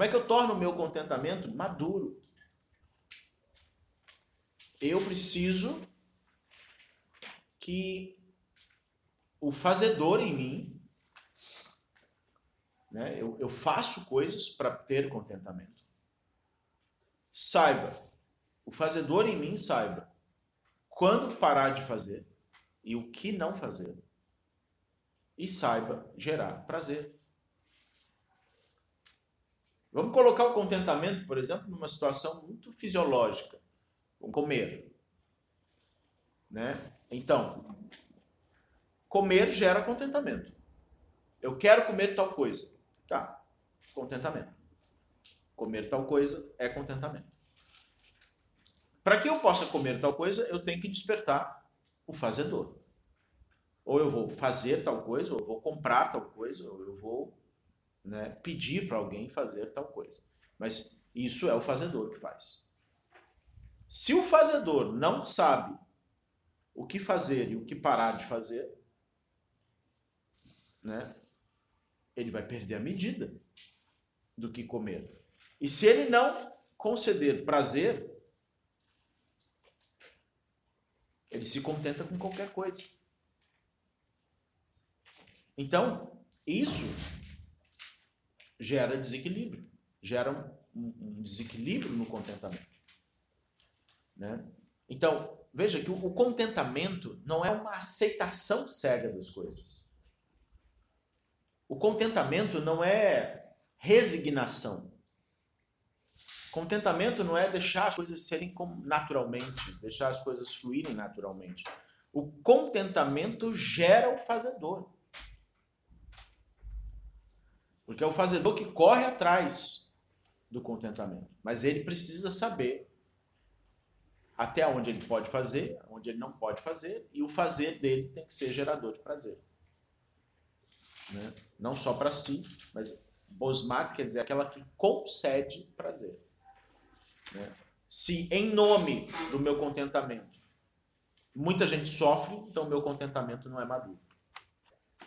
Como é que eu torno o meu contentamento maduro? Eu preciso que o fazedor em mim, né, eu, eu faço coisas para ter contentamento. Saiba, o fazedor em mim saiba quando parar de fazer e o que não fazer. E saiba gerar prazer. Vamos colocar o contentamento, por exemplo, numa situação muito fisiológica, com comer. Né? Então, comer gera contentamento. Eu quero comer tal coisa. Tá, contentamento. Comer tal coisa é contentamento. Para que eu possa comer tal coisa, eu tenho que despertar o fazedor. Ou eu vou fazer tal coisa, ou eu vou comprar tal coisa, ou eu vou né, pedir para alguém fazer tal coisa. Mas isso é o fazedor que faz. Se o fazedor não sabe o que fazer e o que parar de fazer, né, ele vai perder a medida do que comer. E se ele não conceder prazer, ele se contenta com qualquer coisa. Então, isso gera desequilíbrio, gera um, um desequilíbrio no contentamento. Né? Então, veja que o, o contentamento não é uma aceitação cega das coisas. O contentamento não é resignação. Contentamento não é deixar as coisas serem naturalmente, deixar as coisas fluírem naturalmente. O contentamento gera o fazedor. Porque é o fazedor que corre atrás do contentamento. Mas ele precisa saber até onde ele pode fazer, onde ele não pode fazer, e o fazer dele tem que ser gerador de prazer. Né? Não só para si, mas bosmat quer dizer aquela que concede prazer. Né? Se em nome do meu contentamento muita gente sofre, então meu contentamento não é maduro.